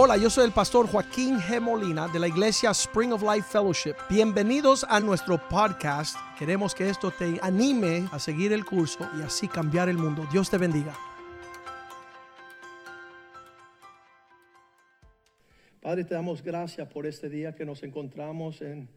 Hola, yo soy el pastor Joaquín G. Molina de la iglesia Spring of Life Fellowship. Bienvenidos a nuestro podcast. Queremos que esto te anime a seguir el curso y así cambiar el mundo. Dios te bendiga. Padre, te damos gracias por este día que nos encontramos en,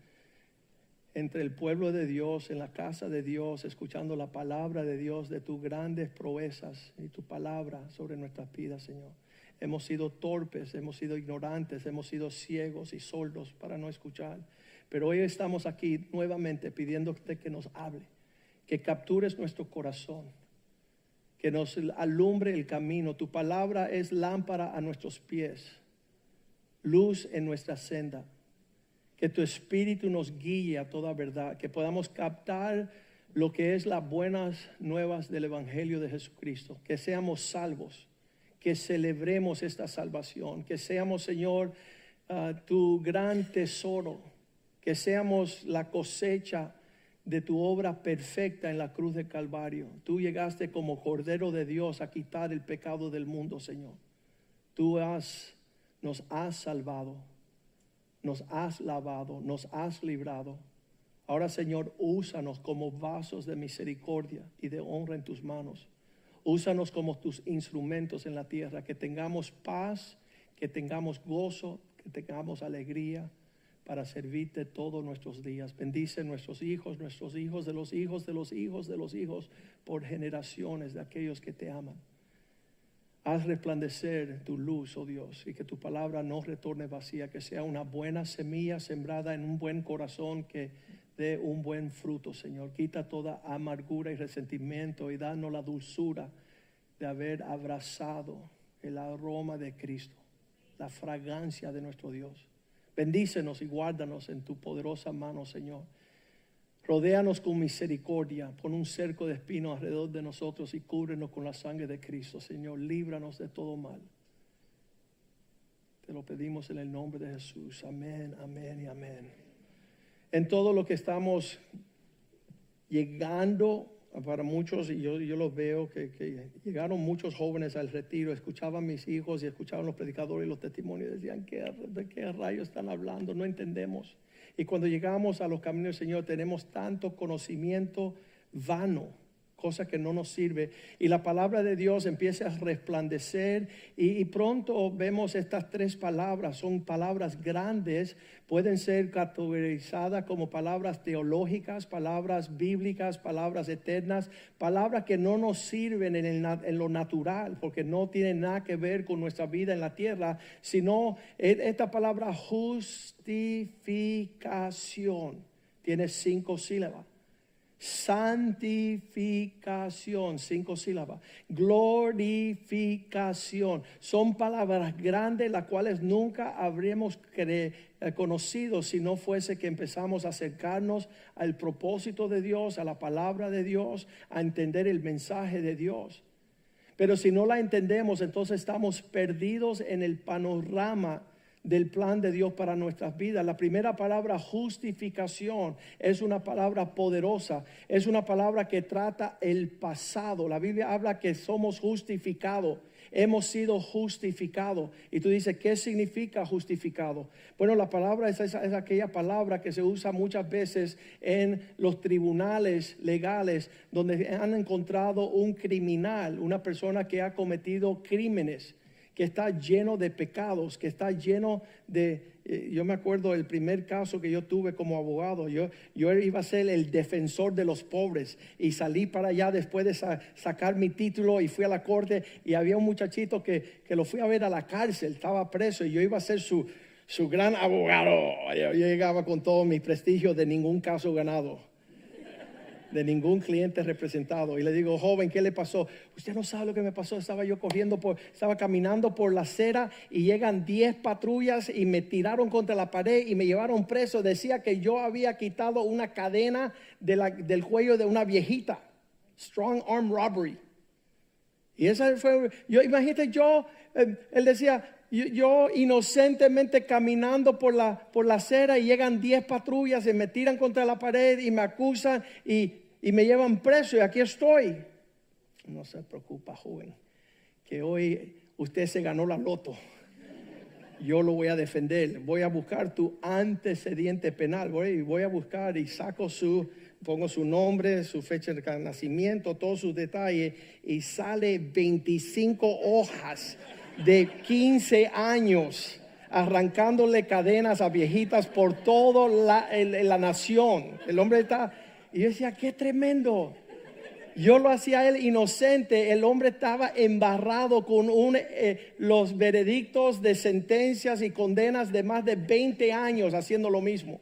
entre el pueblo de Dios, en la casa de Dios, escuchando la palabra de Dios, de tus grandes proezas y tu palabra sobre nuestras vidas, Señor. Hemos sido torpes, hemos sido ignorantes, hemos sido ciegos y sordos para no escuchar. Pero hoy estamos aquí nuevamente pidiéndote que nos hable, que captures nuestro corazón, que nos alumbre el camino. Tu palabra es lámpara a nuestros pies, luz en nuestra senda. Que tu espíritu nos guíe a toda verdad, que podamos captar lo que es las buenas nuevas del Evangelio de Jesucristo, que seamos salvos que celebremos esta salvación, que seamos, Señor, ah, tu gran tesoro, que seamos la cosecha de tu obra perfecta en la cruz de Calvario. Tú llegaste como Cordero de Dios a quitar el pecado del mundo, Señor. Tú has, nos has salvado, nos has lavado, nos has librado. Ahora, Señor, úsanos como vasos de misericordia y de honra en tus manos. Úsanos como tus instrumentos en la tierra, que tengamos paz, que tengamos gozo, que tengamos alegría para servirte todos nuestros días. Bendice nuestros hijos, nuestros hijos de los hijos de los hijos de los hijos por generaciones de aquellos que te aman. Haz resplandecer tu luz, oh Dios, y que tu palabra no retorne vacía, que sea una buena semilla sembrada en un buen corazón que de un buen fruto, Señor. Quita toda amargura y resentimiento y danos la dulzura de haber abrazado el aroma de Cristo, la fragancia de nuestro Dios. Bendícenos y guárdanos en tu poderosa mano, Señor. Rodéanos con misericordia, pon un cerco de espinos alrededor de nosotros y cúbrenos con la sangre de Cristo, Señor. Líbranos de todo mal. Te lo pedimos en el nombre de Jesús. Amén, amén y amén en todo lo que estamos llegando para muchos, y yo, yo lo veo, que, llegaron muchos jóvenes al retiro, escuchaban mis hijos y escuchaban los predicadores y los testimonios, decían, ¿qué, ¿de qué rayos están hablando? No entendemos. Y cuando llegamos a los caminos del Señor, tenemos tanto conocimiento vano cosa que no nos sirve. Y la palabra de Dios empieza a resplandecer y, pronto vemos estas tres palabras, son palabras grandes, pueden ser categorizadas como palabras teológicas, palabras bíblicas, palabras eternas, palabras que no nos sirven en, en lo natural, porque no tienen nada que ver con nuestra vida en la tierra, sino e, esta palabra justificación. Tiene cinco sílabas santificación, cinco sílabas, glorificación. Son palabras grandes las cuales nunca habríamos eh, conocido si no fuese que empezamos a acercarnos al propósito de Dios, a la palabra de Dios, a entender el mensaje de Dios. Pero si no la entendemos, entonces estamos perdidos en el panorama del plan de Dios para nuestras vidas. La primera palabra, justificación, es una palabra poderosa, es una palabra que trata el pasado. La Biblia habla que somos justificados, hemos sido justificados. Y tú dices, ¿qué significa justificado? Bueno, la palabra es, aquella palabra que se usa muchas veces en los tribunales legales, donde han encontrado un criminal, una persona que ha cometido crímenes que está lleno de pecados, que está lleno de... Eh, yo me acuerdo el primer caso que yo tuve como abogado, yo, yo iba a ser el defensor de los pobres y salí para allá después de sacar mi título y fui a la corte y había un muchachito que, que lo fui a ver a la cárcel, estaba preso y yo iba a ser su, su gran abogado. Yo llegaba con todo mi prestigio de ningún caso ganado de ningún cliente representado. Y le digo, joven, ¿qué le pasó? Usted no sabe lo que me pasó. Estaba yo corriendo por, estaba caminando por la acera y llegan 10 patrullas y me tiraron contra la pared y me llevaron preso. Decía que yo había quitado una cadena del cuello de una viejita. Strong arm robbery. Y esa fue, yo imagínate yo, eh, él decía, yo, inocentemente caminando por la, por la acera y llegan 10 patrullas y me tiran contra la pared y me acusan y y me llevan preso y aquí estoy. No se preocupa, joven, que hoy usted se ganó la loto. yo lo voy a defender. Voy a buscar tu antecedente penal. Voy, voy a buscar y saco su, pongo su nombre, su fecha de nacimiento, todos sus detalles y sale 25 hojas de 15 años arrancándole cadenas a viejitas por toda la, la nación. El hombre está, y yo decía, qué tremendo. Yo lo hacía él inocente, el hombre estaba embarrado con eh, los veredictos de sentencias y condenas de más de 20 años haciendo lo mismo.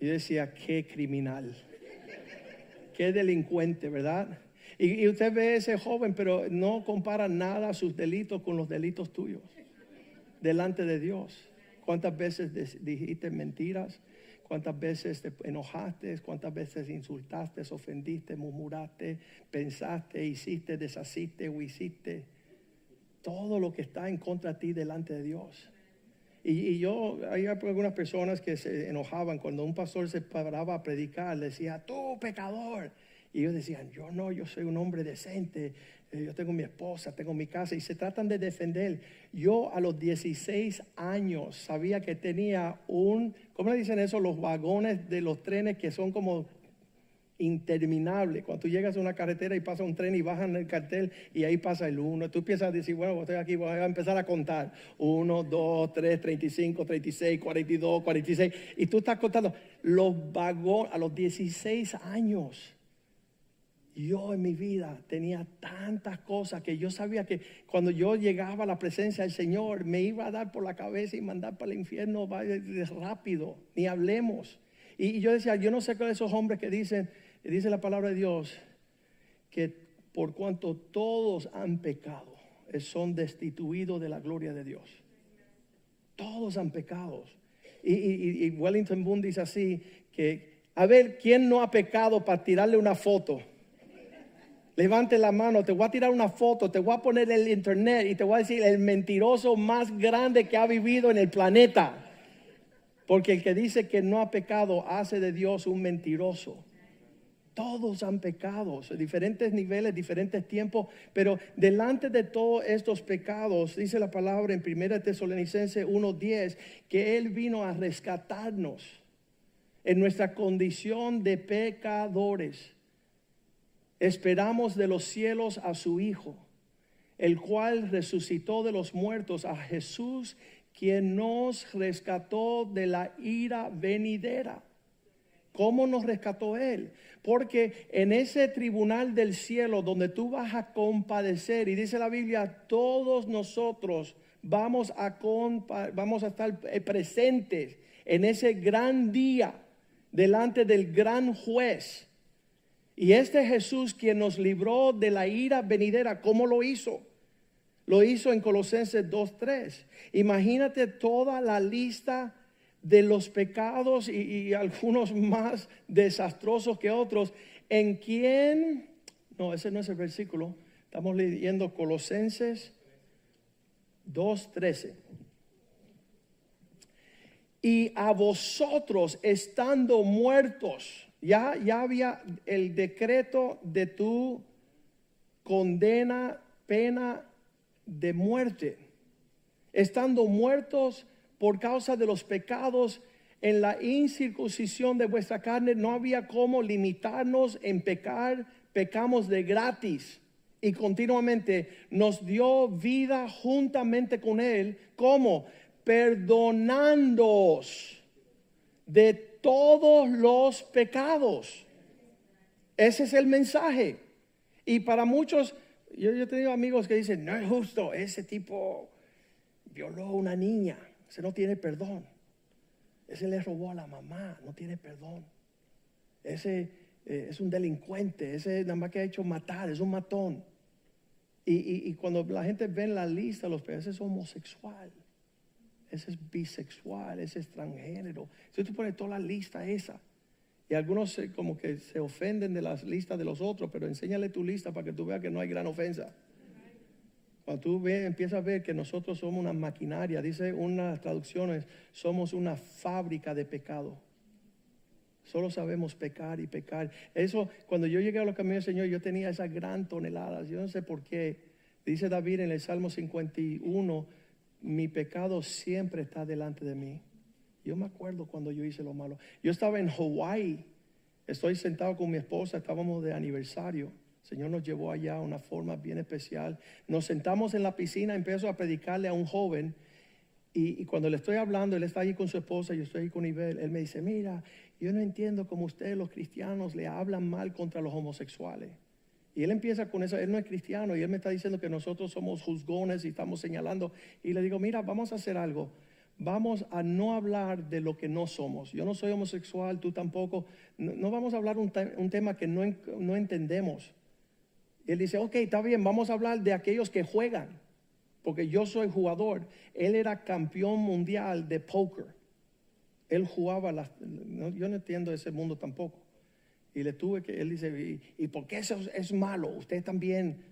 Y decía, qué criminal, qué delincuente, ¿verdad? Y, usted ve a ese joven, pero no compara nada sus delitos con los delitos tuyos delante de Dios. ¿Cuántas veces dijiste mentiras? cuántas veces te enojaste, cuántas veces insultaste, ofendiste, murmuraste, pensaste, hiciste, deshaciste o hiciste. Todo lo que está en contra de ti delante de Dios. Y, yo, hay algunas personas que se enojaban cuando un pastor se paraba a predicar, le decía, tú pecador. Y ellos decían, yo no, yo soy un hombre decente, eh, yo tengo mi esposa, tengo mi casa, y se tratan de defender. Yo a los 16 años sabía que tenía un, ¿cómo le dicen eso? Los vagones de los trenes que son como interminables. Cuando tú llegas a una carretera y pasa un tren y bajan el cartel y ahí pasa el uno, tú empiezas a decir, bueno, estoy aquí, voy a empezar a contar. Uno, dos, tres, 35, 36, 42, 46. Y tú estás contando los vagones a los 16 años yo en mi vida tenía tantas cosas que yo sabía que cuando yo llegaba a la presencia del Señor me iba a dar por la cabeza y mandar para el infierno rápido, ni hablemos. Y, yo decía, yo no sé qué esos hombres que dicen, dice la palabra de Dios, que por cuanto todos han pecado, son destituidos de la gloria de Dios. Todos han pecado. Y, y Wellington Boone dice así, que a ver, ¿quién no ha pecado para tirarle una foto? Levante la mano, te voy a tirar una foto, te voy a poner el internet y te voy a decir el mentiroso más grande que ha vivido en el planeta. Porque el que dice que no ha pecado hace de Dios un mentiroso. Todos han pecado, diferentes niveles, diferentes tiempos, pero delante de todos estos pecados, dice la palabra en 1 Tesalonicense 1:10, que Él vino a rescatarnos en nuestra condición de pecadores esperamos de los cielos a su Hijo, el cual resucitó de los muertos, a Jesús, quien nos rescató de la ira venidera. ¿Cómo nos rescató Él? Porque en ese tribunal del cielo donde tú vas a compadecer, y dice la Biblia, todos nosotros vamos a, vamos a estar presentes en ese gran día delante del gran juez y este Jesús quien nos libró de la ira venidera, ¿cómo lo hizo? Lo hizo en Colosenses 2.3. Imagínate toda la lista de los pecados y, algunos más desastrosos que otros. ¿En quién? No, ese no es el versículo. Estamos leyendo Colosenses 2.13. Y a vosotros estando muertos ya, ya había el decreto de tu condena, pena de muerte. Estando muertos por causa de los pecados en la incircuncisión de vuestra carne, no había cómo limitarnos en pecar, pecamos de gratis. Y continuamente nos dio vida juntamente con Él, como perdonándoos de todos los pecados. Ese es el mensaje. Y para muchos, yo, he tenido amigos que dicen, no es justo, ese tipo violó a una niña, ese no tiene perdón. Ese le robó a la mamá, no tiene perdón. Ese eh, es un delincuente, ese nada más que ha hecho matar, es un matón. Y, cuando la gente ve en la lista, los peces es homosexual ese es bisexual, ese es transgénero. Si tú pones toda la lista esa, y algunos como que se ofenden de las listas de los otros, pero enséñale tu lista para que tú veas que no hay gran ofensa. Cuando tú ves, empiezas a ver que nosotros somos una maquinaria, dice unas traducciones, somos una fábrica de pecado. Solo sabemos pecar y pecar. Eso, cuando yo llegué a los caminos del Señor, yo tenía esas gran toneladas. Yo no sé por qué. Dice David en el Salmo 51, mi pecado siempre está delante de mí. Yo me acuerdo cuando yo hice lo malo. Yo estaba en Hawái, estoy sentado con mi esposa, estábamos de aniversario. El Señor nos llevó allá de una forma bien especial. Nos sentamos en la piscina, empezó a predicarle a un joven. Y, cuando le estoy hablando, él está ahí con su esposa, yo estoy ahí con Ibel, él me dice, mira, yo no entiendo cómo ustedes los cristianos le hablan mal contra los homosexuales. Y él empieza con eso, él no es cristiano y él me está diciendo que nosotros somos juzgones y estamos señalando. Y le digo, mira, vamos a hacer algo. Vamos a no hablar de lo que no somos. Yo no soy homosexual, tú tampoco. No, vamos a hablar un, un tema que no, no entendemos. Y él dice, ok, está bien, vamos a hablar de aquellos que juegan, porque yo soy jugador. Él era campeón mundial de póker. Él jugaba, las, yo no entiendo ese mundo tampoco. Y le tuve que, él dice, ¿y, por qué eso es malo? Usted también.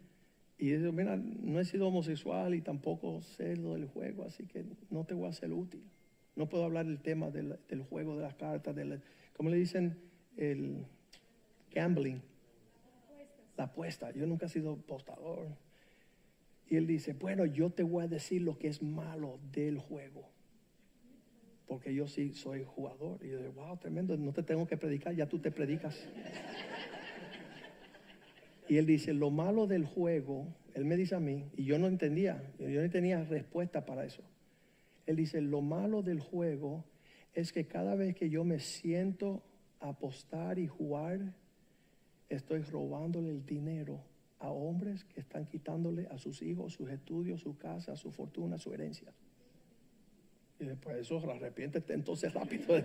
Y dice, mira, no he sido homosexual y tampoco sé lo del juego, así que no te voy a ser útil. No puedo hablar del tema del, juego, de las cartas, del, ¿cómo le dicen? El gambling. La apuesta. Yo nunca he sido apostador. Y él dice, bueno, yo te voy a decir lo que es malo del juego porque yo sí soy jugador. Y yo digo, wow, tremendo, no te tengo que predicar, ya tú te predicas. y él dice, lo malo del juego, él me dice a mí, y yo no entendía, yo no tenía respuesta para eso. Él dice, lo malo del juego es que cada vez que yo me siento a apostar y jugar, estoy robándole el dinero a hombres que están quitándole a sus hijos sus estudios, su casa, su fortuna, su herencia. Y después eso, arrepiéntete entonces rápido.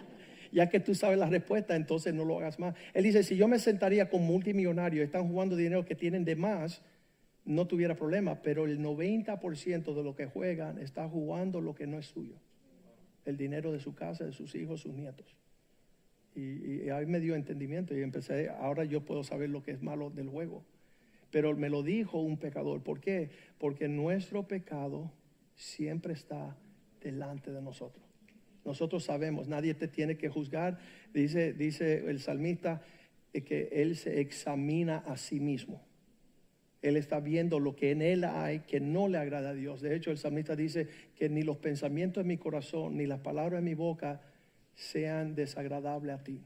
ya que tú sabes la respuesta, entonces no lo hagas más. Él dice, si yo me sentaría con multimillonarios, están jugando dinero que tienen de más, no tuviera problema, pero el 90% de lo que juegan está jugando lo que no es suyo. El dinero de su casa, de sus hijos, sus nietos. Y, y ahí me dio entendimiento y empecé, ahora yo puedo saber lo que es malo del juego. Pero me lo dijo un pecador. ¿Por qué? Porque nuestro pecado siempre está delante de nosotros. Nosotros sabemos, nadie te tiene que juzgar. Dice, dice el salmista eh, que él se examina a sí mismo. Él está viendo lo que en él hay que no le agrada a Dios. De hecho, el salmista dice que ni los pensamientos de mi corazón, ni las palabras de mi boca sean desagradables a ti.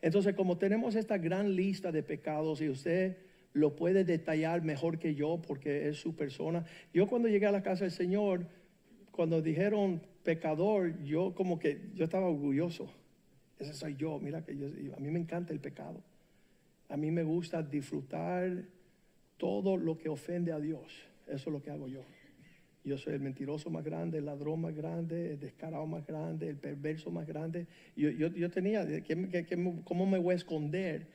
Entonces, como tenemos esta gran lista de pecados y usted lo puede detallar mejor que yo porque es su persona. Yo cuando llegué a la casa del Señor, cuando dijeron pecador, yo como que yo estaba orgulloso. Ese soy yo, mira que yo, a mí me encanta el pecado. A mí me gusta disfrutar todo lo que ofende a Dios. Eso es lo que hago yo. Yo soy el mentiroso más grande, el ladrón más grande, el descarado más grande, el perverso más grande. Yo, yo, tenía, ¿cómo me voy a esconder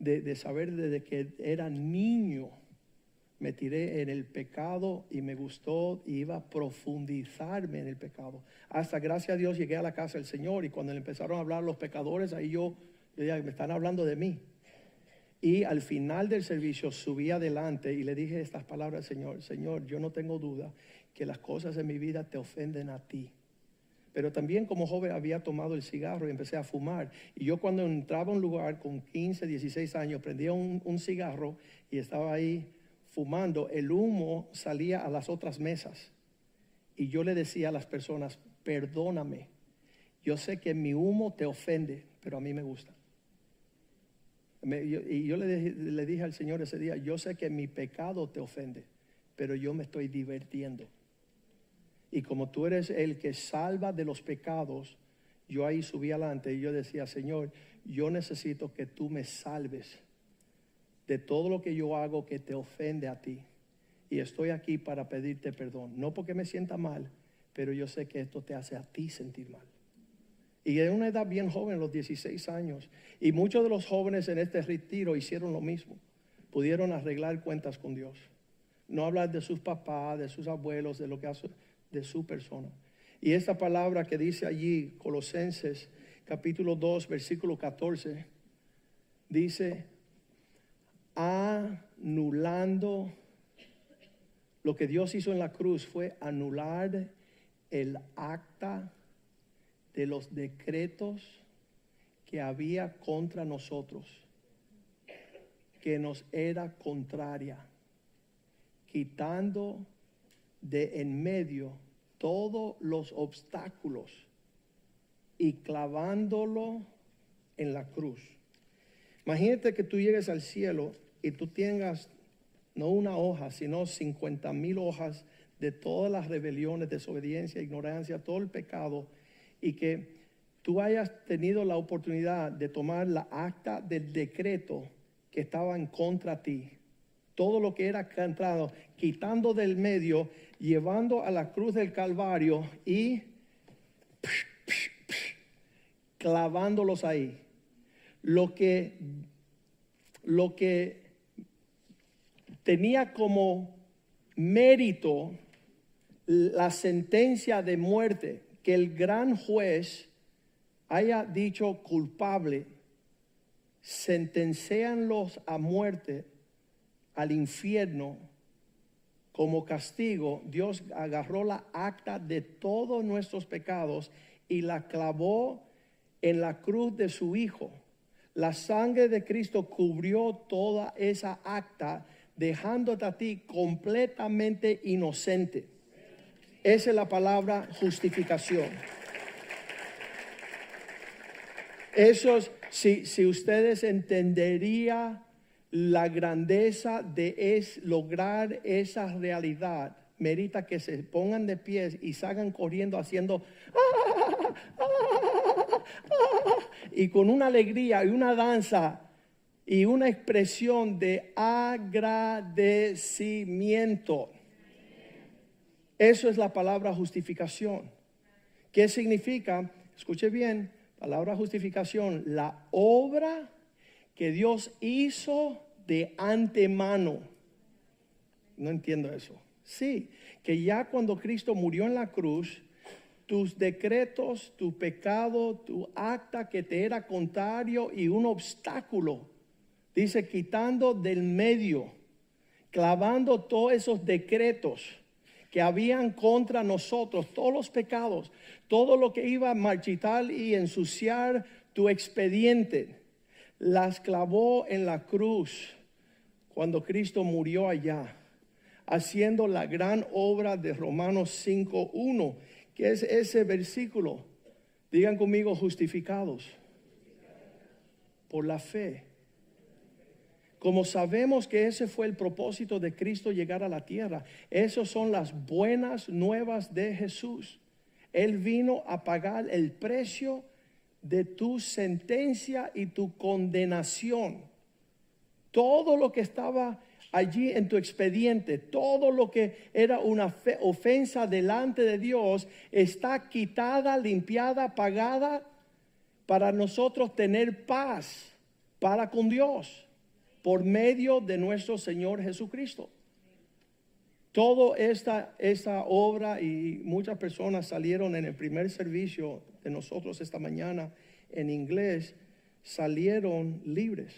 de, de saber desde que era niño? Me tiré en el pecado y me gustó y iba a profundizarme en el pecado. Hasta gracias a Dios llegué a la casa del Señor y cuando le empezaron a hablar los pecadores, ahí yo, yo ya me están hablando de mí. Y al final del servicio subí adelante y le dije estas palabras al Señor, Señor, yo no tengo duda que las cosas en mi vida te ofenden a ti. Pero también como joven había tomado el cigarro y empecé a fumar. Y yo cuando entraba a un lugar con 15, 16 años, prendía un, un cigarro y estaba ahí fumando, el humo salía a las otras mesas. Y yo le decía a las personas, perdóname, yo sé que mi humo te ofende, pero a mí me gusta. y yo le, le dije al Señor ese día, yo sé que mi pecado te ofende, pero yo me estoy divirtiendo. Y como tú eres el que salva de los pecados, yo ahí subí adelante y yo decía, Señor, yo necesito que tú me salves de todo lo que yo hago que te ofende a ti. Y estoy aquí para pedirte perdón. No porque me sienta mal, pero yo sé que esto te hace a ti sentir mal. Y en una edad bien joven, los 16 años. Y muchos de los jóvenes en este retiro hicieron lo mismo. Pudieron arreglar cuentas con Dios. No hablar de sus papás, de sus abuelos, de lo que hace de su persona. Y esta palabra que dice allí, Colosenses capítulo 2, versículo 14, dice, anulando lo que Dios hizo en la cruz fue anular el acta de los decretos que había contra nosotros, que nos era contraria, quitando de en medio todos los obstáculos y clavándolo en la cruz. Imagínate que tú llegues al cielo y tú tengas no una hoja, sino 50 mil hojas de todas las rebeliones, desobediencia, ignorancia, todo el pecado, y que tú hayas tenido la oportunidad de tomar la acta del decreto que estaba en contra de ti, todo lo que era cantado, quitando del medio, llevando a la cruz del Calvario y clavándolos ahí. Lo que, lo que tenía como mérito la sentencia de muerte, que el gran juez haya dicho culpable, sentencianlos a muerte, al infierno, como castigo, Dios agarró la acta de todos nuestros pecados y la clavó en la cruz de su Hijo. La sangre de Cristo cubrió toda esa acta, dejándote a ti completamente inocente. Esa es la palabra justificación. Eso, si, si ustedes entenderían la grandeza de es lograr esa realidad, merita que se pongan de pies y salgan corriendo haciendo y con una alegría y una danza y una expresión de agradecimiento. Eso es la palabra justificación. ¿Qué significa? Escuche bien, palabra justificación, la obra que Dios hizo de antemano. No entiendo eso. Sí, que ya cuando Cristo murió en la cruz, tus decretos, tu pecado, tu acta que te era contrario y un obstáculo, dice, quitando del medio, clavando todos esos decretos que habían contra nosotros, todos los pecados, todo lo que iba a marchitar y ensuciar tu expediente, las clavó en la cruz cuando Cristo murió allá, haciendo la gran obra de Romanos 5.1, que es ese versículo. Digan conmigo, justificados por la fe. Como sabemos que ese fue el propósito de Cristo llegar a la tierra, esas son las buenas nuevas de Jesús. Él vino a pagar el precio de tu sentencia y tu condenación. Todo lo que estaba allí en tu expediente, todo lo que era una ofensa delante de Dios, está quitada, limpiada, pagada para nosotros tener paz para con Dios por medio de nuestro Señor Jesucristo. Toda esta, esta obra y muchas personas salieron en el primer servicio de nosotros esta mañana en inglés, salieron libres.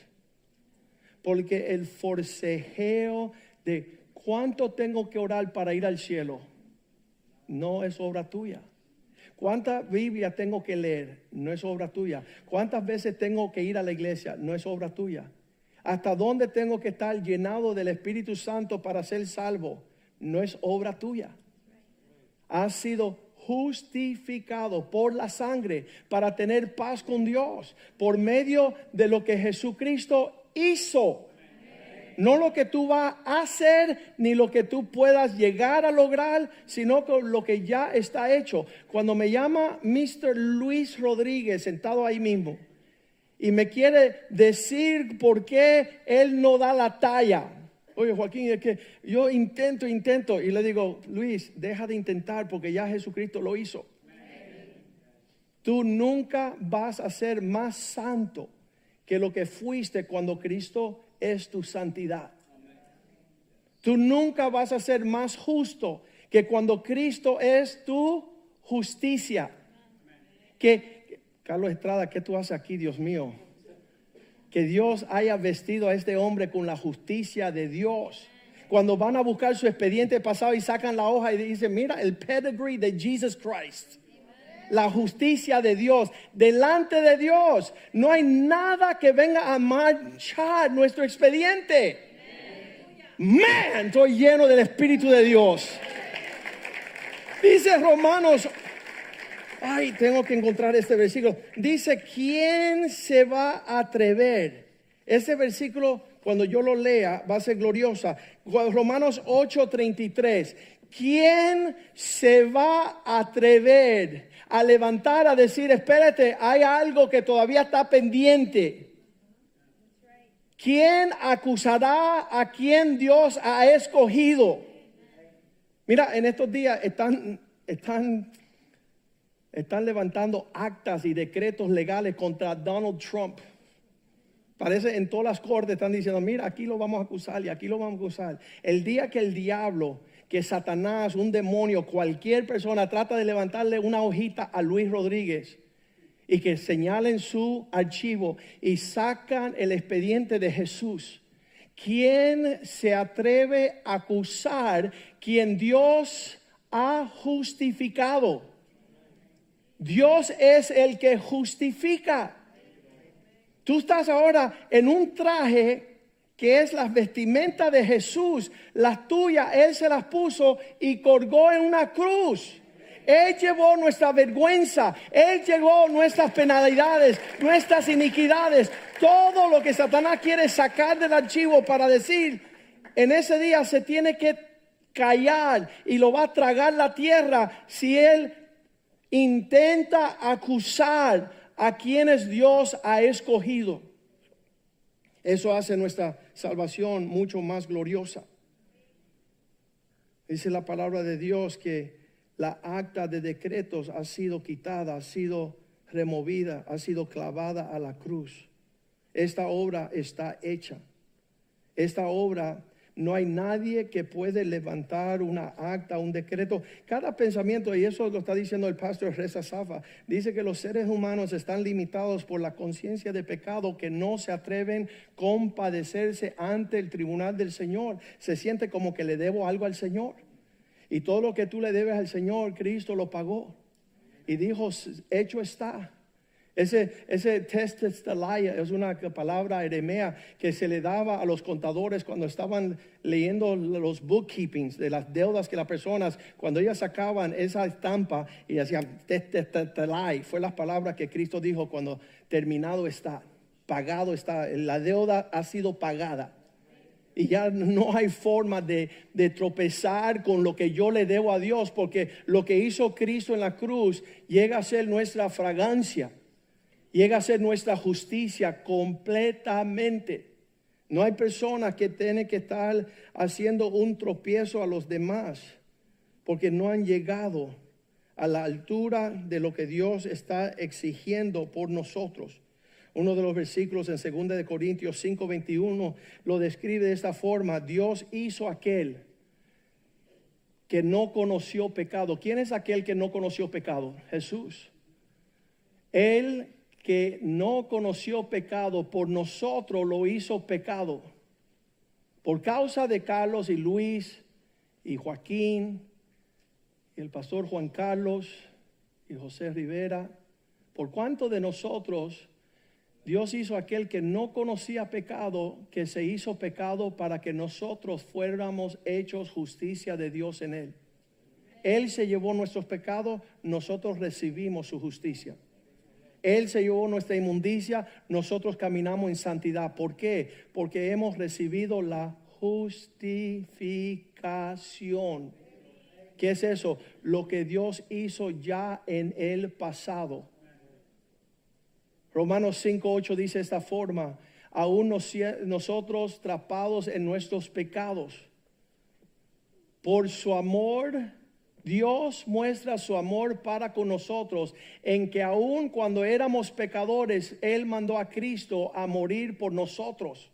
Porque el forcejeo de cuánto tengo que orar para ir al cielo no es obra tuya. ¿Cuánta Biblia tengo que leer? No es obra tuya. ¿Cuántas veces tengo que ir a la iglesia? No es obra tuya. ¿Hasta dónde tengo que estar llenado del Espíritu Santo para ser salvo? No es obra tuya. Has sido justificado por la sangre para tener paz con Dios por medio de lo que Jesucristo hizo. No lo que tú vas a hacer ni lo que tú puedas llegar a lograr, sino lo que ya está hecho. Cuando me llama Mr. Luis Rodríguez sentado ahí mismo y me quiere decir por qué él no da la talla. Oye, Joaquín, es que yo intento, intento. Y le digo, Luis, deja de intentar porque ya Jesucristo lo hizo. Tú nunca vas a ser más santo que lo que fuiste cuando Cristo es tu santidad. Tú nunca vas a ser más justo que cuando Cristo es tu justicia. Que Carlos Estrada, ¿qué tú haces aquí, Dios mío? Que Dios haya vestido a este hombre con la justicia de Dios. Cuando van a buscar su expediente pasado y sacan la hoja y dicen, mira el pedigree de Jesus Christ. La justicia de Dios. Delante de Dios no hay nada que venga a manchar nuestro expediente. Man, estoy lleno del Espíritu de Dios. Dice Romanos, ay, tengo que encontrar este versículo. Dice, ¿quién se va a atrever? Ese versículo, cuando yo lo lea, va a ser gloriosa. Romanos 8:33. ¿Quién se va a atrever a levantar a decir, espérate, hay algo que todavía está pendiente? ¿Quién acusará a quien Dios ha escogido? Mira, en estos días están, están, están levantando actas y decretos legales contra Donald Trump. Parece en todas las cortes están diciendo, mira, aquí lo vamos a acusar y aquí lo vamos a acusar. El día que el diablo que Satanás, un demonio, cualquier persona trata de levantarle una hojita a Luis Rodríguez y que señalen su archivo y sacan el expediente de Jesús. ¿Quién se atreve a acusar quien Dios ha justificado? Dios es el que justifica. Tú estás ahora en un traje que es las vestimentas de Jesús, las tuyas, Él se las puso y colgó en una cruz. Él llevó nuestra vergüenza, Él llevó nuestras penalidades, nuestras iniquidades, todo lo que Satanás quiere sacar del archivo para decir, en ese día se tiene que callar y lo va a tragar la tierra si Él intenta acusar a quienes Dios ha escogido. Eso hace nuestra salvación mucho más gloriosa. Dice la palabra de Dios que la acta de decretos ha sido quitada, ha sido removida, ha sido clavada a la cruz. Esta obra está hecha. Esta obra no hay nadie que puede levantar una acta, un decreto. Cada pensamiento, y eso lo está diciendo el pastor Reza Safa, dice que los seres humanos están limitados por la conciencia de pecado que no se atreven a compadecerse ante el tribunal del Señor. Se siente como que le debo algo al Señor. Y todo lo que tú le debes al Señor, Cristo lo pagó. Y dijo, hecho está. Ese, ese test es una palabra eremea que se le daba a los contadores cuando estaban leyendo los bookkeepings de las deudas que las personas, cuando ellas sacaban esa estampa y hacían testelai, fue la palabra que Cristo dijo cuando terminado está, pagado está, la deuda ha sido pagada. Y ya no hay forma de, de, tropezar con lo que yo le debo a Dios, porque lo que hizo Cristo en la cruz llega a ser nuestra fragancia llega a ser nuestra justicia completamente. No hay persona que tiene que estar haciendo un tropiezo a los demás porque no han llegado a la altura de lo que Dios está exigiendo por nosotros. Uno de los versículos en 2 de Corintios 5:21 lo describe de esta forma, Dios hizo aquel que no conoció pecado. ¿Quién es aquel que no conoció pecado? Jesús. Él que no conoció pecado, por nosotros lo hizo pecado. Por causa de Carlos y Luis y Joaquín, y el pastor Juan Carlos y José Rivera, por cuanto de nosotros Dios hizo aquel que no conocía pecado, que se hizo pecado para que nosotros fuéramos hechos justicia de Dios en él. Él se llevó nuestros pecados, nosotros recibimos su justicia. Él se llevó nuestra inmundicia, nosotros caminamos en santidad. ¿Por qué? Porque hemos recibido la justificación. ¿Qué es eso? Lo que Dios hizo ya en el pasado. Romanos 5.8 dice esta forma, aún nosotros trapados en nuestros pecados, por su amor Dios muestra su amor para con nosotros en que aun cuando éramos pecadores, Él mandó a Cristo a morir por nosotros.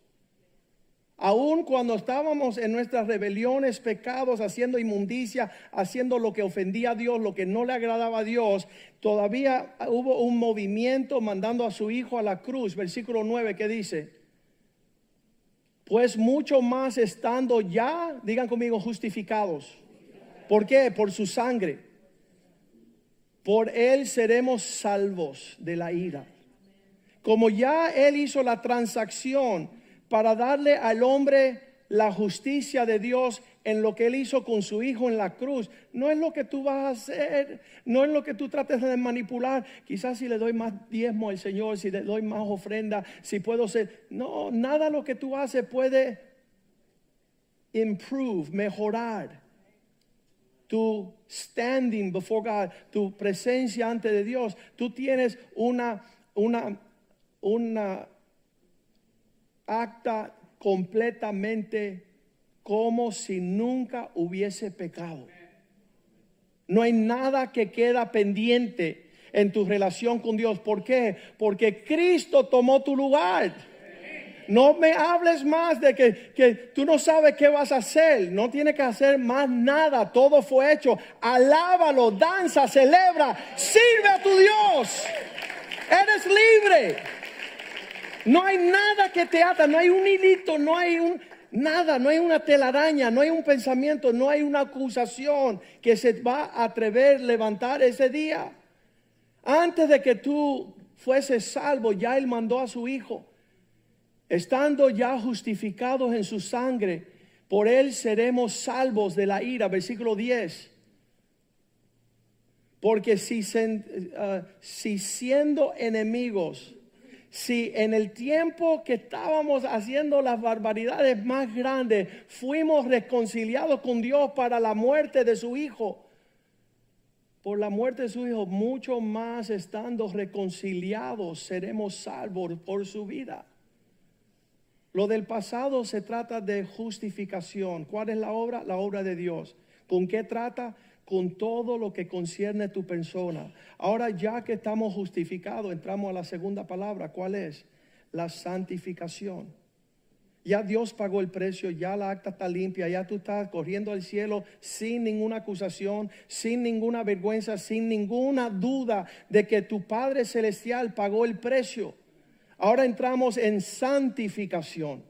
Aun cuando estábamos en nuestras rebeliones, pecados, haciendo inmundicia, haciendo lo que ofendía a Dios, lo que no le agradaba a Dios, todavía hubo un movimiento mandando a su Hijo a la cruz. Versículo 9 que dice, pues mucho más estando ya, digan conmigo, justificados ¿Por qué? Por su sangre. Por él seremos salvos de la ira. Como ya él hizo la transacción para darle al hombre la justicia de Dios, en lo que Él hizo con su Hijo en la cruz. No es lo que tú vas a hacer, no es lo que tú trates de manipular. Quizás si le doy más diezmo al Señor, si le doy más ofrenda, si puedo ser. No, nada lo que tú haces puede improve, mejorar tu standing before God, tu presencia ante de Dios. Tú tienes una, una, una acta completamente como si nunca hubiese pecado. No hay nada que queda pendiente en tu relación con Dios. ¿Por qué? Porque Cristo tomó tu lugar. No me hables más de que, que, tú no sabes qué vas a hacer. No tienes que hacer más nada. Todo fue hecho. Alábalo, danza, celebra, sirve a tu Dios. Eres libre. No hay nada que te ata, no hay un hilito, no hay un nada, no hay una telaraña, no hay un pensamiento, no hay una acusación que se va a atrever a levantar ese día. Antes de que tú fueses salvo, ya Él mandó a su Hijo. Estando ya justificados en su sangre, por Él seremos salvos de la ira. Versículo 10. Porque si, uh, si siendo enemigos, si en el tiempo que estábamos haciendo las barbaridades más grandes, fuimos reconciliados con Dios para la muerte de su Hijo, por la muerte de su Hijo, mucho más estando reconciliados, seremos salvos por su vida. Lo del pasado se trata de justificación. ¿Cuál es la obra? La obra de Dios. ¿Con qué trata? con todo lo que concierne tu persona. Ahora ya que estamos justificados, entramos a la segunda palabra. ¿Cuál es? La santificación. Ya Dios pagó el precio, ya la acta está limpia, ya tú estás corriendo al cielo sin ninguna acusación, sin ninguna vergüenza, sin ninguna duda de que tu Padre Celestial pagó el precio. Ahora entramos en santificación.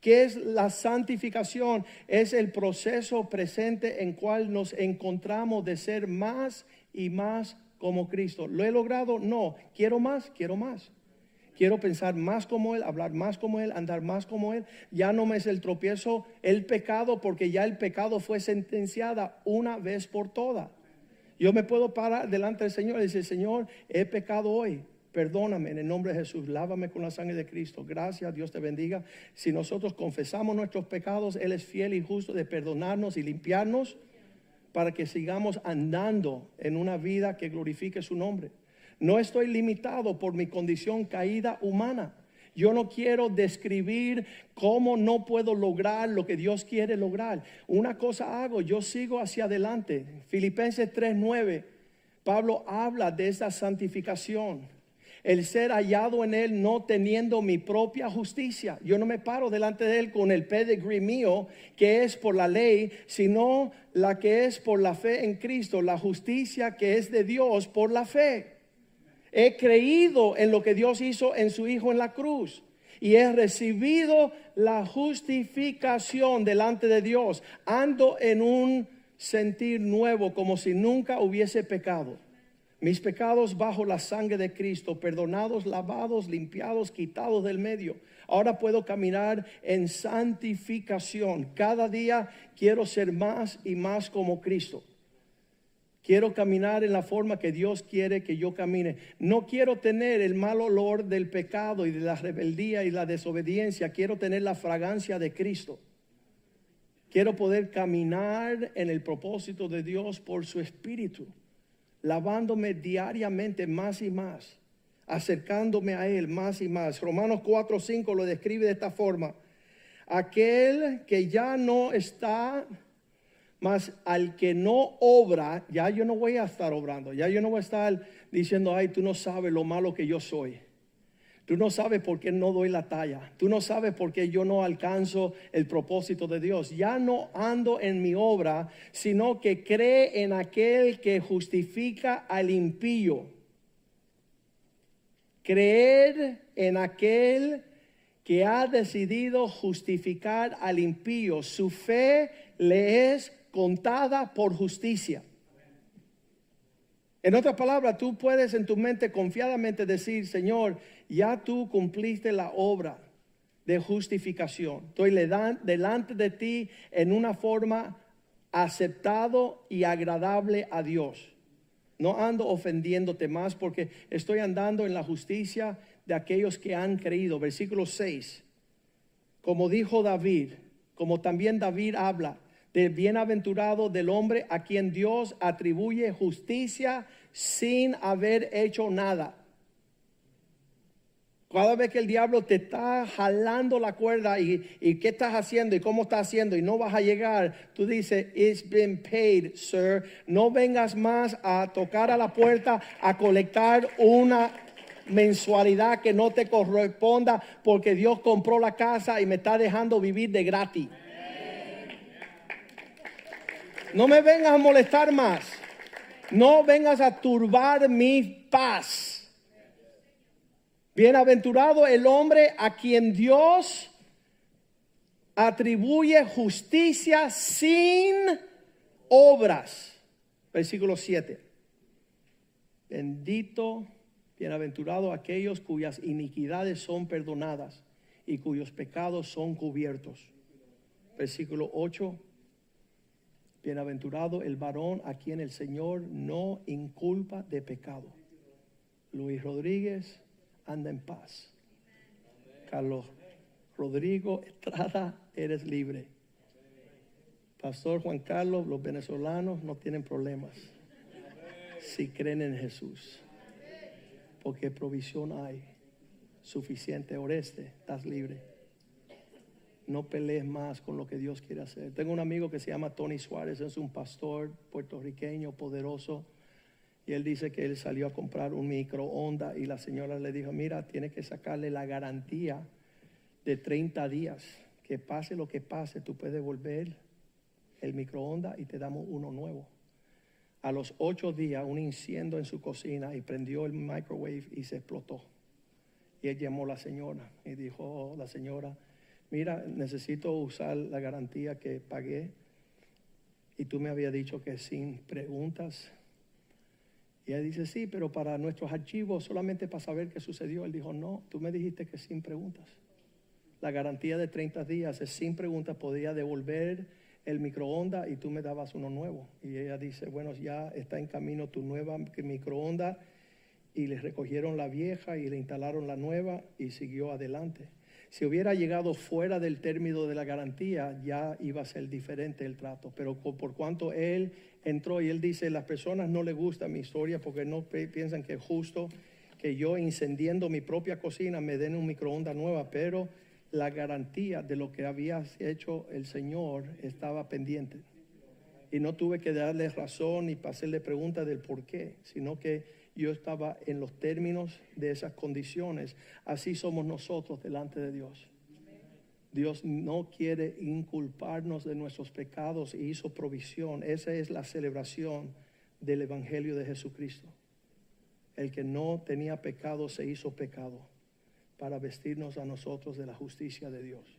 ¿Qué es la santificación? Es el proceso presente en cual nos encontramos de ser más y más como Cristo. ¿Lo he logrado? No. ¿Quiero más? Quiero más. Quiero pensar más como Él, hablar más como Él, andar más como Él. Ya no me es el tropiezo, el pecado, porque ya el pecado fue sentenciada una vez por todas. Yo me puedo parar delante del Señor y decir, Señor, he pecado hoy Perdóname en el nombre de Jesús, lávame con la sangre de Cristo. Gracias, Dios te bendiga. Si nosotros confesamos nuestros pecados, Él es fiel y justo de perdonarnos y limpiarnos para que sigamos andando en una vida que glorifique su nombre. No estoy limitado por mi condición caída humana. Yo no quiero describir cómo no puedo lograr lo que Dios quiere lograr. Una cosa hago, yo sigo hacia adelante. Filipenses 3:9, Pablo habla de esa santificación el ser hallado en Él no teniendo mi propia justicia. Yo no me paro delante de Él con el pedigree mío, que es por la ley, sino la que es por la fe en Cristo, la justicia que es de Dios por la fe. He creído en lo que Dios hizo en su Hijo en la cruz y he recibido la justificación delante de Dios. Ando en un sentir nuevo como si nunca hubiese pecado mis pecados bajo la sangre de Cristo, perdonados, lavados, limpiados, quitados del medio. Ahora puedo caminar en santificación. Cada día quiero ser más y más como Cristo. Quiero caminar en la forma que Dios quiere que yo camine. No quiero tener el mal olor del pecado y de la rebeldía y la desobediencia. Quiero tener la fragancia de Cristo. Quiero poder caminar en el propósito de Dios por su espíritu lavándome diariamente más y más, acercándome a Él más y más. Romanos 4, 5 lo describe de esta forma. Aquel que ya no está, más al que no obra, ya yo no voy a estar obrando, ya yo no voy a estar diciendo, ay, tú no sabes lo malo que yo soy. Tú no sabes por qué no doy la talla. Tú no sabes por qué yo no alcanzo el propósito de Dios. Ya no ando en mi obra, sino que cree en aquel que justifica al impío. Creer en aquel que ha decidido justificar al impío. Su fe le es contada por justicia. En otras palabras, tú puedes en tu mente confiadamente decir, Señor, ya tú cumpliste la obra. de justificación. Estoy delante de ti en una forma aceptado y agradable a Dios. No ando ofendiéndote más porque estoy andando en la justicia de aquellos que han creído. Versículo 6. Como dijo David, como también David habla del bienaventurado del hombre a quien Dios atribuye justicia sin haber hecho nada. Cada vez que el diablo te está jalando la cuerda y, qué estás haciendo y cómo estás haciendo y no vas a llegar, tú dices, it's been paid, sir. No vengas más a tocar a la puerta a colectar una mensualidad que no te corresponda porque Dios compró la casa y me está dejando vivir de gratis. No me vengas a molestar más. No vengas a turbar mi paz. Bienaventurado el hombre a quien Dios atribuye justicia sin obras. Versículo 7. Bendito, bienaventurado aquellos cuyas iniquidades son perdonadas y cuyos pecados son cubiertos. Versículo 8. Bienaventurado el varón a quien el Señor no inculpa de pecado. Luis Rodríguez, anda en paz. Carlos Rodrigo Estrada, eres libre. Pastor Juan Carlos, los venezolanos no tienen problemas si creen en Jesús. Porque provisión hay suficiente. Oreste, estás libre. No pelees más con lo que Dios quiere hacer. Tengo un amigo que se llama Tony Suárez, es un pastor puertorriqueño poderoso y él dice que él salió a comprar un microondas y la señora le dijo, mira, tiene que sacarle la garantía de 30 días. Que pase lo que pase, tú puedes devolver el microondas y te damos uno nuevo. A los ocho días, un incendio en su cocina y prendió el microwave y se explotó. Y él llamó a la señora y dijo, oh, la señora, mira, necesito usar la garantía que pagué. Y tú me habías dicho que sin preguntas y él dice, sí, pero para nuestros archivos, solamente para saber qué sucedió. Él dijo, no, tú me dijiste que sin preguntas. La garantía de 30 días es sin preguntas, podía devolver el microondas y tú me dabas uno nuevo. Y ella dice, bueno, ya está en camino tu nueva microondas. Y le recogieron la vieja y le instalaron la nueva y siguió adelante. Si hubiera llegado fuera del término de la garantía, ya iba a ser diferente el trato. Pero por cuanto él entró y él dice, las personas no le gusta mi historia porque no piensan que es justo que yo incendiendo mi propia cocina me den un microondas nueva, pero la garantía de lo que había hecho el Señor estaba pendiente. Y no tuve que darle razón ni hacerle preguntas del por qué, sino que yo estaba en los términos de esas condiciones. Así somos nosotros delante de Dios. Dios no quiere inculparnos de nuestros pecados y hizo provisión. Esa es la celebración del Evangelio de Jesucristo. El que no tenía pecado se hizo pecado para vestirnos a nosotros de la justicia de Dios.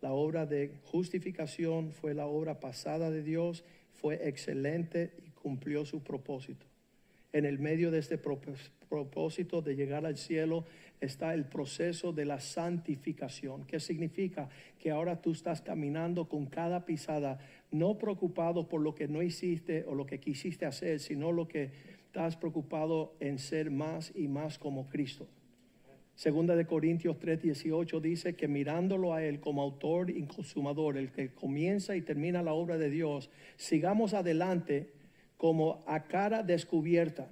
La obra de justificación fue la obra pasada de Dios, fue excelente y cumplió su propósito. En el medio de este propósito de llegar al cielo, está el proceso de la santificación. ¿Qué significa? Que ahora tú estás caminando con cada pisada, no preocupado por lo que no hiciste o lo que quisiste hacer, sino lo que estás preocupado en ser más y más como Cristo. Segunda de Corintios 3:18 dice que mirándolo a Él como autor y consumador, el que comienza y termina la obra de Dios, sigamos adelante como a cara descubierta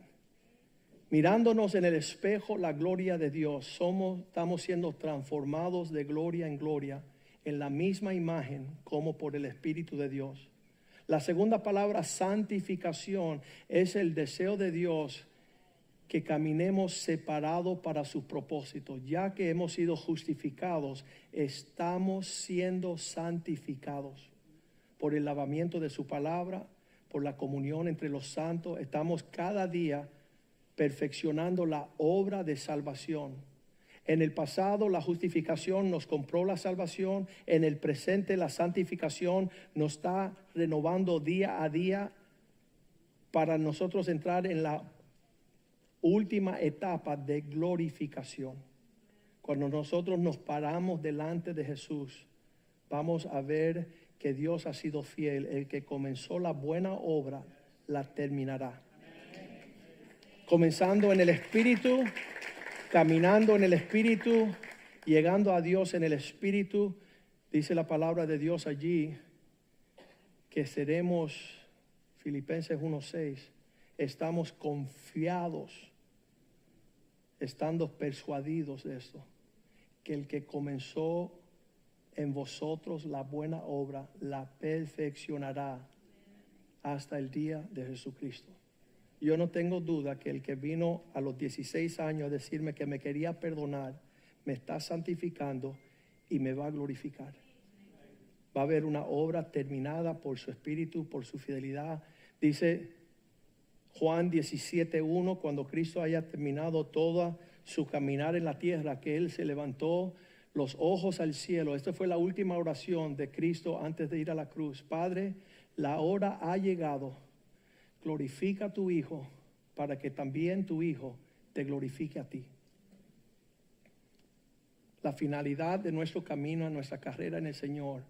mirándonos en el espejo la gloria de Dios, somos, estamos siendo transformados de gloria en gloria en la misma imagen como por el Espíritu de Dios. La segunda palabra, santificación, es el deseo de Dios que caminemos separados para sus propósitos. Ya que hemos sido justificados, estamos siendo santificados por el lavamiento de su palabra, por la comunión entre los santos. Estamos cada día perfeccionando la obra de salvación. En el pasado la justificación nos compró la salvación, en el presente la santificación nos está renovando día a día para nosotros entrar en la última etapa de glorificación. Cuando nosotros nos paramos delante de Jesús, vamos a ver que Dios ha sido fiel. El que comenzó la buena obra, la terminará. Comenzando en el Espíritu, caminando en el Espíritu, llegando a Dios en el Espíritu, dice la palabra de Dios allí, que seremos, Filipenses 1.6, estamos confiados, estando persuadidos de esto, que el que comenzó en vosotros la buena obra, la perfeccionará hasta el día de Jesucristo. Yo no tengo duda que el que vino a los 16 años a decirme que me quería perdonar, me está santificando y me va a glorificar. Va a haber una obra terminada por su espíritu, por su fidelidad. Dice Juan 17.1, cuando Cristo haya terminado toda su caminar en la tierra, que Él se levantó los ojos al cielo. Esta fue la última oración de Cristo antes de ir a la cruz. Padre, la hora ha llegado. Glorifica a tu Hijo para que también tu Hijo te glorifique a ti. La finalidad de nuestro camino, nuestra carrera en el Señor,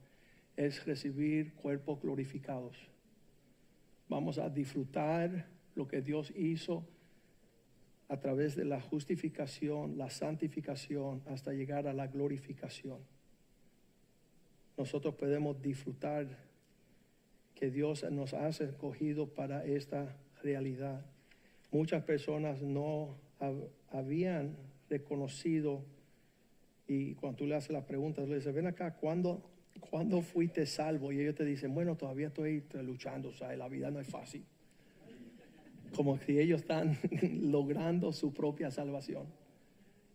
es recibir cuerpos glorificados. Vamos a disfrutar lo que Dios hizo a través de la justificación, la santificación, hasta llegar a la glorificación. Nosotros podemos disfrutar que Dios nos ha escogido para esta realidad. Muchas personas no habían reconocido y cuando tú le haces la pregunta, le dices, ven acá, ¿cuándo, ¿cuándo fuiste salvo? Y ellos te dicen, bueno, todavía estoy luchando, o sea, la vida no es fácil como si ellos están logrando su propia salvación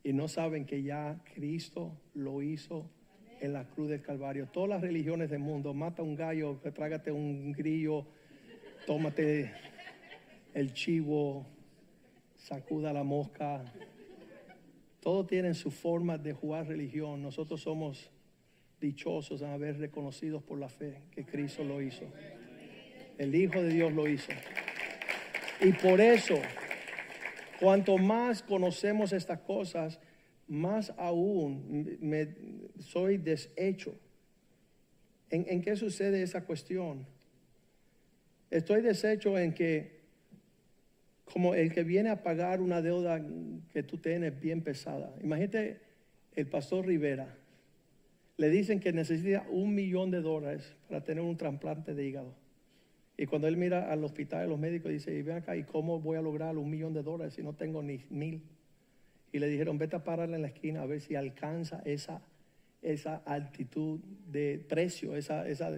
y no saben que ya Cristo lo hizo en la cruz del Calvario. Todas las religiones del mundo, mata un gallo, trágate un grillo, tómate el chivo, sacuda la mosca. Todos tienen su forma de jugar religión. Nosotros somos dichosos en haber reconocidos por la fe que Cristo lo hizo. El Hijo de Dios lo hizo. Y por eso, cuanto más conocemos estas cosas, más aún me, soy deshecho. ¿En, ¿En, qué sucede esa cuestión? Estoy deshecho en que, como el que viene a pagar una deuda que tú tienes bien pesada. Imagínate el pastor Rivera. Le dicen que necesita un millón de dólares para tener un trasplante de hígado. Y cuando él mira al hospital, los médicos dice, y ven acá, ¿y cómo voy a lograr un millón de dólares si no tengo ni mil? Y le dijeron, vete a pararle en la esquina a ver si alcanza esa, esa altitud de precio, esa, esa,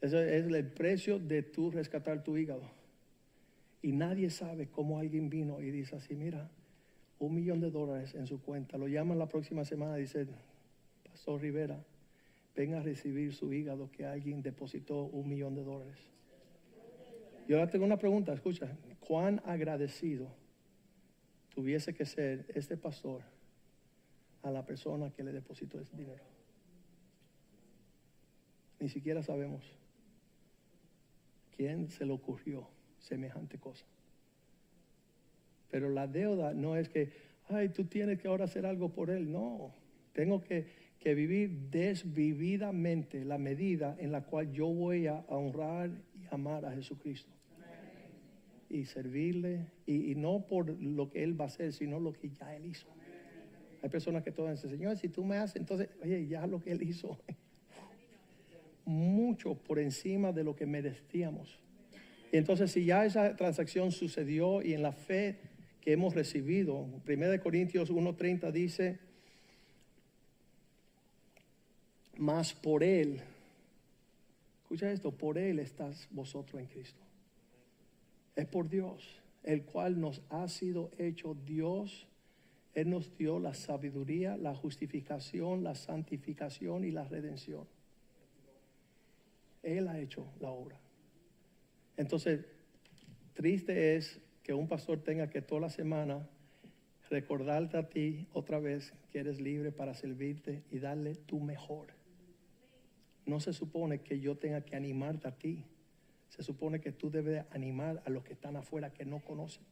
ese es el precio de tú rescatar tu hígado. Y nadie sabe cómo alguien vino y dice así, mira, un millón de dólares en su cuenta. Lo llaman la próxima semana y dice, Pastor Rivera, venga a recibir su hígado que alguien depositó un millón de dólares. Yo ahora tengo una pregunta, escucha, ¿cuán agradecido tuviese que ser este pastor a la persona que le depositó ese dinero? Ni siquiera sabemos quién se le ocurrió semejante cosa. Pero la deuda no es que, ay, tú tienes que ahora hacer algo por él. No, tengo que, que vivir desvividamente la medida en la cual yo voy a honrar y amar a Jesucristo y servirle, y, no por lo que Él va a hacer, sino lo que ya Él hizo. Hay personas que todas dicen, Señor, si tú me haces, entonces, oye, ya lo que Él hizo, mucho por encima de lo que merecíamos. Y entonces, si ya esa transacción sucedió y en la fe que hemos recibido, 1 Corintios 1.30 dice, más por Él, escucha esto, por Él estás vosotros en Cristo es por Dios, el cual nos ha sido hecho Dios. Él nos dio la sabiduría, la justificación, la santificación y la redención. Él ha hecho la obra. Entonces, triste es que un pastor tenga que toda la semana recordarte a ti otra vez que eres libre para servirte y darle tu mejor. No se supone que yo tenga que animarte a ti se supone que tú debes animar a los que están afuera que no conocen.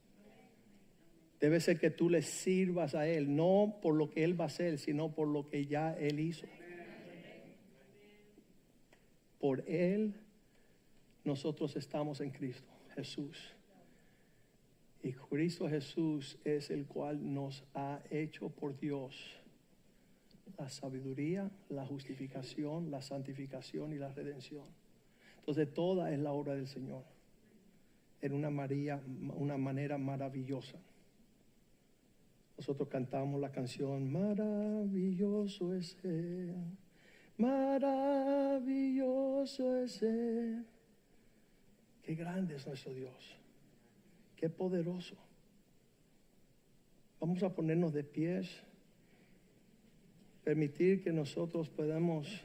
Debe ser que tú le sirvas a Él, no por lo que Él va a hacer, sino por lo que ya Él hizo. Por Él nosotros estamos en Cristo Jesús. Y Cristo Jesús es el cual nos ha hecho por Dios la sabiduría, la justificación, la santificación y la redención. Entonces toda es la obra del Señor en una, María, una manera maravillosa. Nosotros cantamos la canción Maravilloso es Él, maravilloso es Él. Qué grande es nuestro Dios, qué poderoso. Vamos a ponernos de pies, permitir que nosotros podamos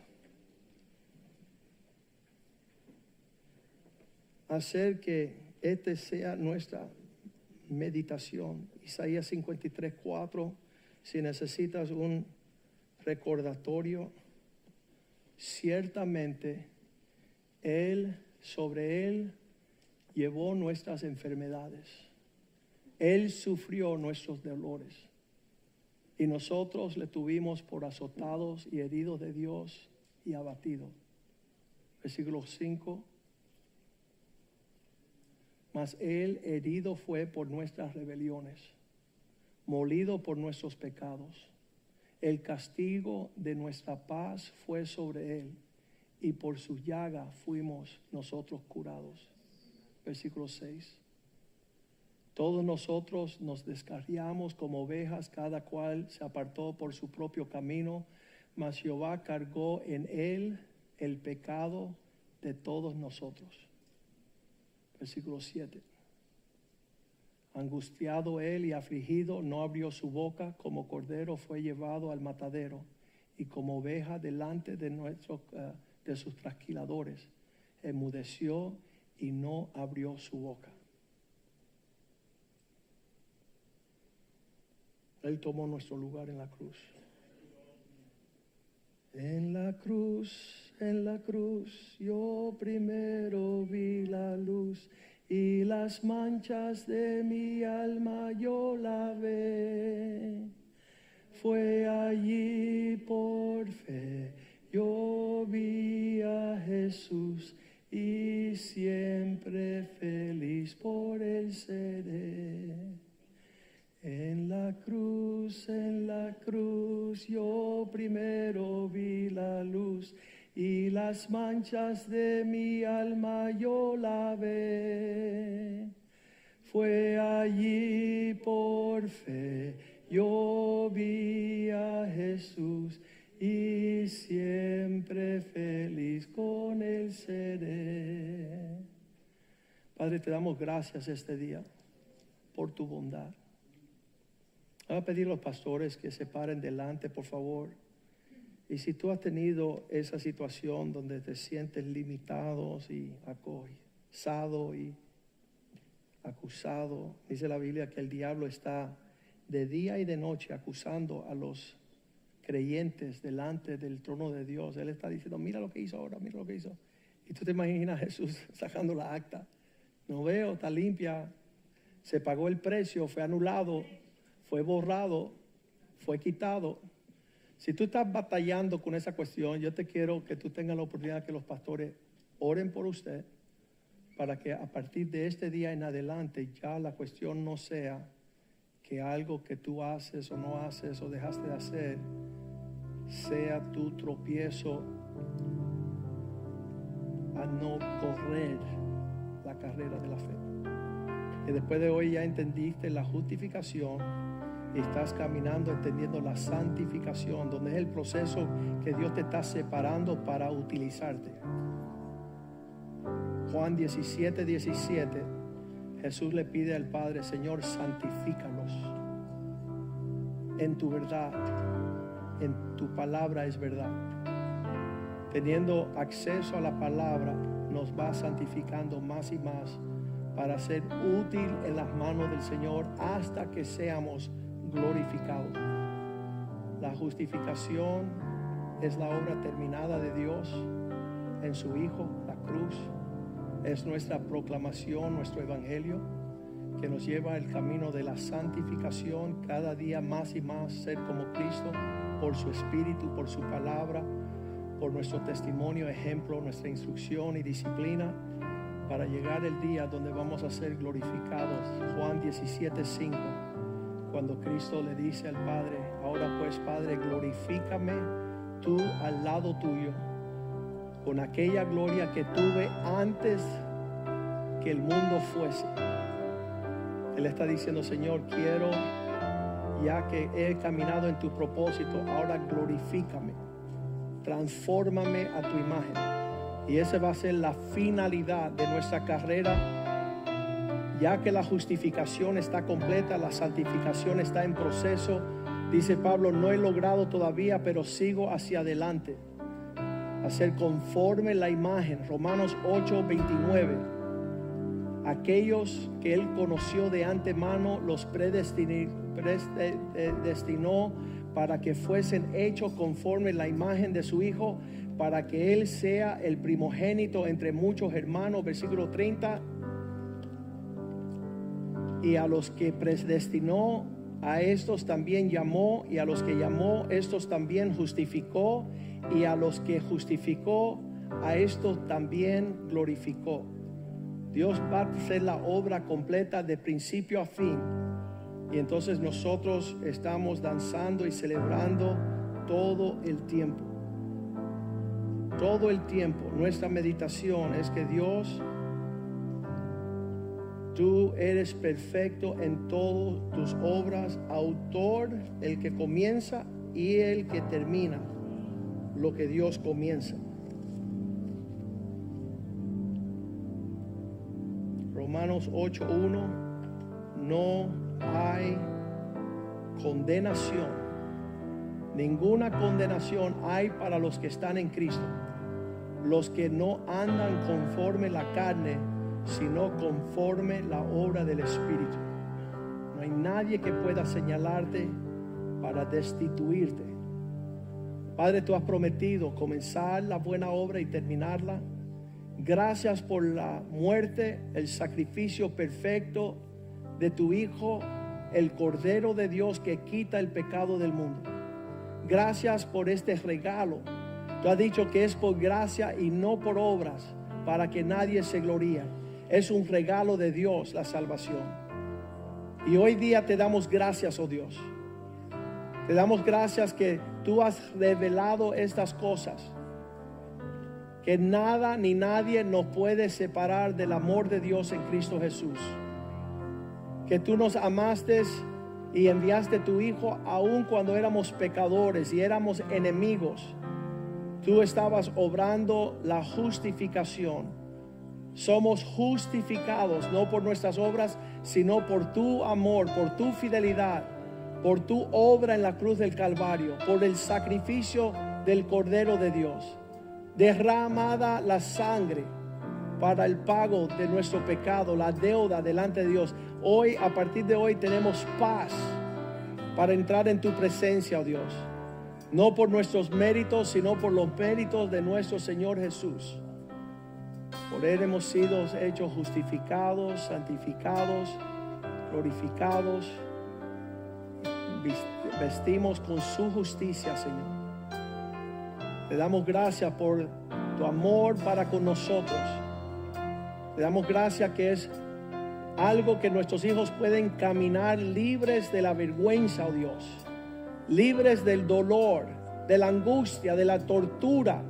hacer que este sea nuestra meditación. Isaías 53, 4, si necesitas un recordatorio, ciertamente Él, sobre Él, llevó nuestras enfermedades. Él sufrió nuestros dolores. Y nosotros le tuvimos por azotados y heridos de Dios y abatidos. Versículo 5 mas Él herido fue por nuestras rebeliones, molido por nuestros pecados. El castigo de nuestra paz fue sobre Él, y por su llaga fuimos nosotros curados. Versículo 6. Todos nosotros nos descarriamos como ovejas, cada cual se apartó por su propio camino, mas Jehová cargó en él el pecado de todos nosotros versículo 7. Angustiado él y afligido, no abrió su boca, como cordero fue llevado al matadero, y como oveja delante de, nuestros, eh, de sus trasquiladores, enmudeció y no abrió su boca. Él tomó nuestro lugar en la cruz. En la cruz, en la cruz, yo primero vi la luz y las manchas de mi alma yo la ve. Fue allí por fe, yo vi a Jesús y siempre feliz por él seré. En la cruz, en la cruz, yo primero vi la luz y las manchas de mi alma yo la ve. Fue allí por fe, yo vi a Jesús y siempre feliz con él seré. Padre, te damos gracias este día por tu bondad. Voy a pedir a los pastores que se paren delante, por favor. Y si tú has tenido esa situación donde te sientes limitado y acosado y acusado, dice la Biblia que el diablo está de día y de noche acusando a los creyentes delante del trono de Dios. Él está diciendo, mira lo que hizo ahora, mira lo que hizo. Y tú te imaginas a Jesús sacando la acta. No veo, está limpia. Se pagó el precio, fue anulado fue borrado, fue quitado. Si tú estás batallando con esa cuestión, yo te quiero que tú tengas la oportunidad que los pastores oren por usted para que a partir de este día en adelante ya la cuestión no sea que algo que tú haces o no haces o dejaste de hacer sea tu tropiezo a no correr la carrera de la fe. Que después de hoy ya entendiste la justificación estás caminando entendiendo la santificación, donde es el proceso que Dios te está separando para utilizarte. Juan 17, 17, Jesús le pide al Padre, Señor, santifícalos en tu verdad, en tu palabra es verdad. Teniendo acceso a la palabra, nos va santificando más y más para ser útil en las manos del Señor hasta que seamos glorificado. La justificación es la obra terminada de Dios en su Hijo, la cruz. Es nuestra proclamación, nuestro evangelio. que nos lleva el camino de la santificación, cada día más y más ser como Cristo, por su espíritu, por su palabra, por nuestro testimonio, ejemplo, nuestra instrucción y disciplina, para llegar el día donde vamos a ser glorificados. Juan 17, 5, cuando Cristo le dice al Padre, ahora pues Padre, glorifícame tú al lado tuyo, con aquella gloria que tuve antes que el mundo fuese. Él está diciendo, Señor, quiero, ya que he caminado en tu propósito, ahora glorifícame, transfórmame a tu imagen. Y esa va a ser la finalidad de nuestra carrera, ya que la justificación está completa, la santificación está en proceso. Dice Pablo, no he logrado todavía, pero sigo hacia adelante. A ser conforme la imagen. Romanos 8, 29 aquellos que él conoció de antemano los predestinó para que fuesen hechos conforme la imagen de su Hijo, para que Él sea el primogénito entre muchos hermanos, versículo 30. Y a los que predestinó, a estos también llamó, y a los que llamó, estos también justificó, y a los que justificó, a estos también glorificó. Dios va a hacer la obra completa de principio a fin. Y entonces nosotros estamos danzando y celebrando todo el tiempo. Todo el tiempo. Nuestra meditación es que Dios, tú eres perfecto en todas tus obras, autor, el que comienza y el que termina lo que Dios comienza. Romanos 8.1, no hay condenación. Ninguna condenación hay para los que están en Cristo. Los que no andan conforme la carne, sino conforme la obra del Espíritu. No hay nadie que pueda señalarte para destituirte. Padre, tú has prometido comenzar la buena obra y terminarla Gracias por la muerte, el sacrificio perfecto de tu Hijo, el Cordero de Dios que quita el pecado del mundo. Gracias por este regalo. Tú has dicho que es por gracia y no por obras, para que nadie se gloríe. Es un regalo de Dios la salvación. Y hoy día te damos gracias, oh Dios. Te damos gracias que tú has revelado estas cosas que nada ni nadie nos puede separar del amor de Dios en Cristo Jesús. Que tú nos amaste y enviaste tu Hijo aun cuando éramos pecadores y éramos enemigos. Tú estabas obrando la justificación. Somos justificados no por nuestras obras, sino por tu amor, por tu fidelidad, por tu obra en la cruz del Calvario, por el sacrificio del Cordero de Dios derramada la sangre para el pago de nuestro pecado, la deuda delante de Dios. Hoy, a partir de hoy, tenemos paz para entrar en tu presencia, oh Dios. No por nuestros méritos, sino por los méritos de nuestro Señor Jesús. Por Él hemos sido hechos justificados, santificados, glorificados. Vestimos con su justicia, Señor. Te damos gracias por tu amor para con nosotros. Te damos gracias que es algo que nuestros hijos pueden caminar libres de la vergüenza, oh Dios. Libres del dolor, de la angustia, de la tortura,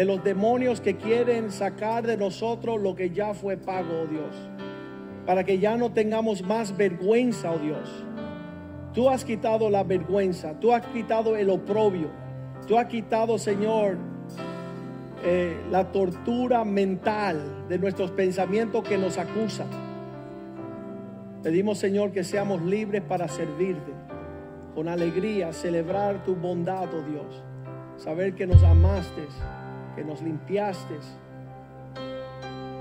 de los demonios que quieren sacar de nosotros lo que ya fue pago, oh Dios. Para que ya no tengamos más vergüenza, oh Dios. Tú has quitado la vergüenza, tú has quitado el oprobio. Tú has quitado, Señor, eh, la tortura mental de nuestros pensamientos que nos acusan. Pedimos, Señor, que seamos libres para servirte, con alegría, celebrar tu bondad, oh Dios. Saber que nos amaste, que nos limpiaste.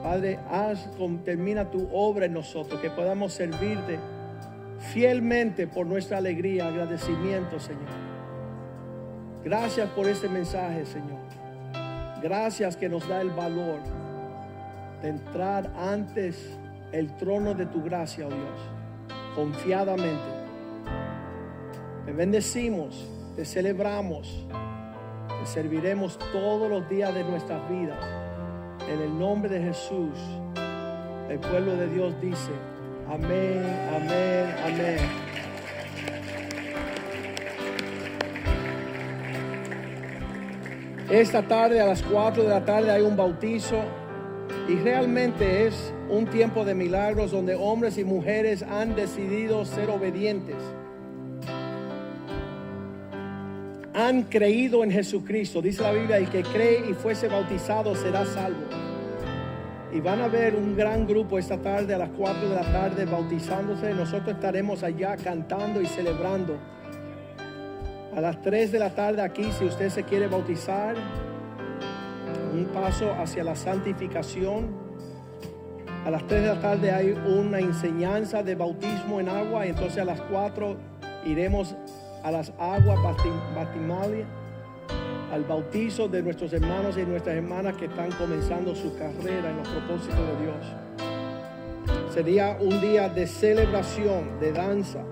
Padre, haz, termina tu obra en nosotros, que podamos servirte fielmente por nuestra alegría, agradecimiento, Señor. Gracias por este mensaje, Señor. Gracias que nos da el valor de entrar antes el trono de tu gracia, oh Dios, confiadamente. Te bendecimos, te celebramos, serviremos todos los días de nuestras vidas. En el nombre de Jesús, el pueblo de Dios dice, amén, amén, amén. Esta tarde a las 4 de la tarde hay un bautizo y realmente es un tiempo de milagros donde hombres y mujeres han decidido ser obedientes. Han creído en Jesucristo. Dice la Biblia, el que cree y fuese bautizado será salvo. Y van a ver un gran grupo esta tarde a las 4 de la tarde bautizándose. Nosotros estaremos allá cantando y celebrando a las 3 de la tarde aquí, si usted se quiere bautizar, un paso hacia la santificación. A las 3 de la tarde hay una enseñanza de bautismo en agua. Y entonces a las 4 iremos a las aguas batimales, al bautizo de nuestros hermanos y nuestras hermanas que están comenzando su carrera en los propósitos de Dios. Sería un día de celebración, de danza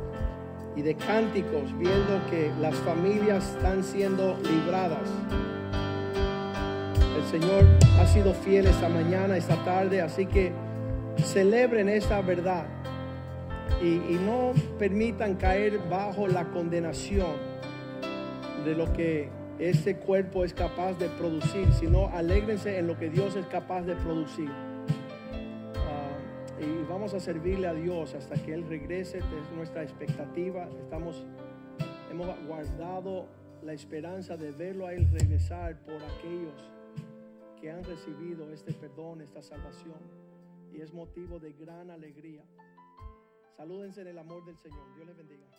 y de cánticos, viendo que las familias están siendo libradas. El Señor ha sido fiel esta mañana, esta tarde, así que celebren esta verdad y, no permitan caer bajo la condenación de lo que ese cuerpo es capaz de producir, sino alegrense en lo que Dios es capaz de producir y vamos a servirle a Dios hasta que Él regrese. Es nuestra expectativa. Estamos, hemos guardado la esperanza de verlo a Él regresar por aquellos que han recibido este perdón, esta salvación. Y es motivo de gran alegría. Salúdense en el amor del Señor. Dios les bendiga.